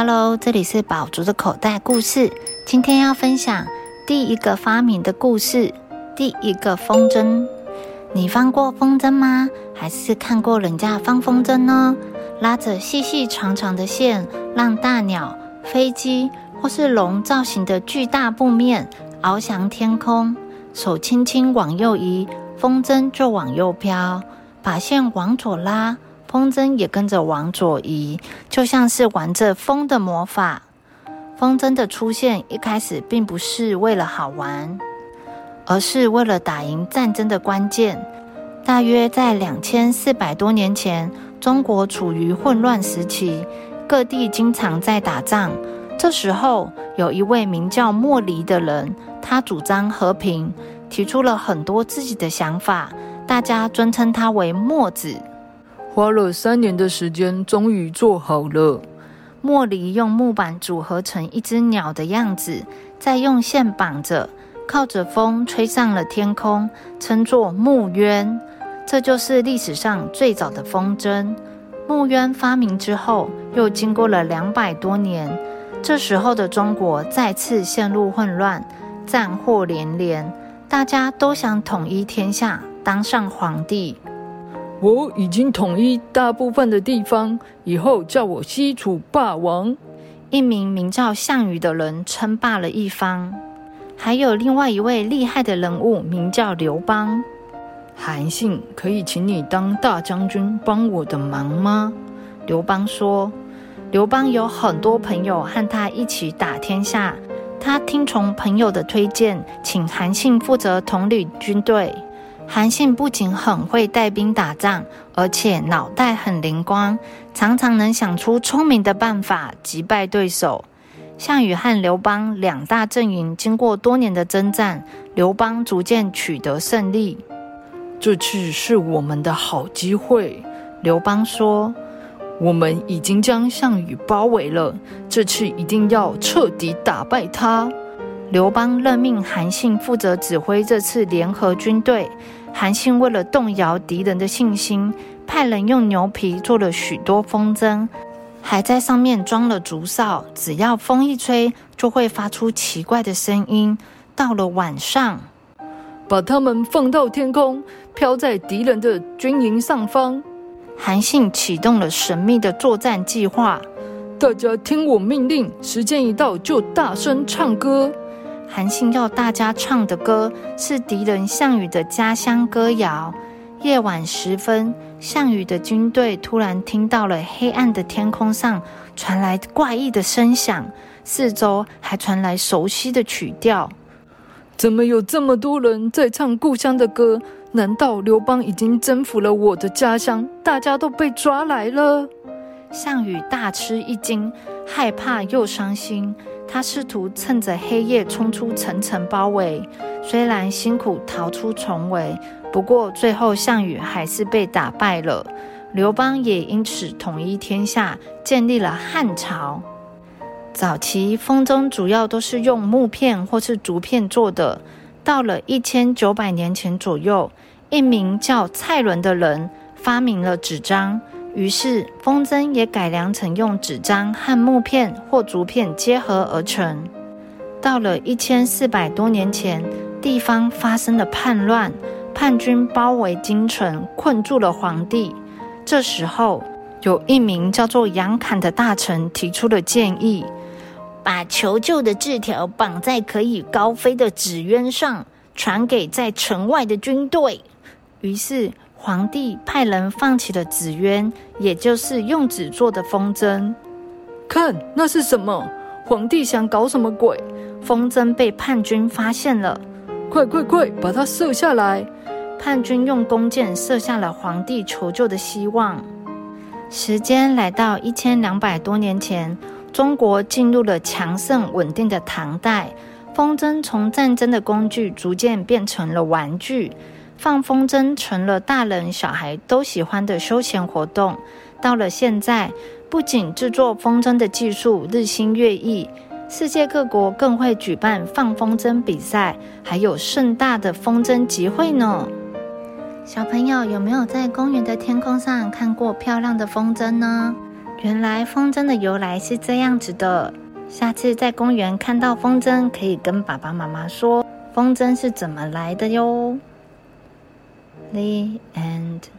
Hello，这里是宝竹的口袋故事。今天要分享第一个发明的故事——第一个风筝。你放过风筝吗？还是看过人家放风筝呢？拉着细细长长的线，让大鸟、飞机或是龙造型的巨大布面翱翔天空。手轻轻往右移，风筝就往右飘；把线往左拉。风筝也跟着往左移，就像是玩着风的魔法。风筝的出现一开始并不是为了好玩，而是为了打赢战争的关键。大约在两千四百多年前，中国处于混乱时期，各地经常在打仗。这时候，有一位名叫莫离的人，他主张和平，提出了很多自己的想法，大家尊称他为墨子。花了三年的时间，终于做好了。莫离用木板组合成一只鸟的样子，再用线绑着，靠着风吹上了天空，称作木鸢。这就是历史上最早的风筝。木鸢发明之后，又经过了两百多年，这时候的中国再次陷入混乱，战祸连连，大家都想统一天下，当上皇帝。我已经统一大部分的地方，以后叫我西楚霸王。一名名叫项羽的人称霸了一方，还有另外一位厉害的人物，名叫刘邦。韩信，可以请你当大将军帮我的忙吗？刘邦说。刘邦有很多朋友和他一起打天下，他听从朋友的推荐，请韩信负责统领军队。韩信不仅很会带兵打仗，而且脑袋很灵光，常常能想出聪明的办法击败对手。项羽和刘邦两大阵营经过多年的征战，刘邦逐渐取得胜利。这次是我们的好机会，刘邦说：“我们已经将项羽包围了，这次一定要彻底打败他。”刘邦任命韩信负责指挥这次联合军队。韩信为了动摇敌人的信心，派人用牛皮做了许多风筝，还在上面装了竹哨，只要风一吹，就会发出奇怪的声音。到了晚上，把它们放到天空，飘在敌人的军营上方。韩信启动了神秘的作战计划，大家听我命令，时间一到就大声唱歌。韩信要大家唱的歌是敌人项羽的家乡歌谣。夜晚时分，项羽的军队突然听到了黑暗的天空上传来怪异的声响，四周还传来熟悉的曲调。怎么有这么多人在唱故乡的歌？难道刘邦已经征服了我的家乡？大家都被抓来了？项羽大吃一惊，害怕又伤心。他试图趁着黑夜冲出层层包围，虽然辛苦逃出重围，不过最后项羽还是被打败了。刘邦也因此统一天下，建立了汉朝。早期风筝主要都是用木片或是竹片做的。到了一千九百年前左右，一名叫蔡伦的人发明了纸张。于是，风筝也改良成用纸张和木片或竹片结合而成。到了一千四百多年前，地方发生了叛乱，叛军包围京城，困住了皇帝。这时候，有一名叫做杨侃的大臣提出了建议：把求救的字条绑在可以高飞的纸鸢上，传给在城外的军队。于是。皇帝派人放起了纸鸢，也就是用纸做的风筝。看，那是什么？皇帝想搞什么鬼？风筝被叛军发现了，快快快，把它射下来！叛军用弓箭射下了皇帝求救的希望。时间来到一千两百多年前，中国进入了强盛稳定的唐代，风筝从战争的工具逐渐变成了玩具。放风筝成了大人小孩都喜欢的休闲活动。到了现在，不仅制作风筝的技术日新月异，世界各国更会举办放风筝比赛，还有盛大的风筝集会呢。小朋友有没有在公园的天空上看过漂亮的风筝呢？原来风筝的由来是这样子的。下次在公园看到风筝，可以跟爸爸妈妈说风筝是怎么来的哟。End.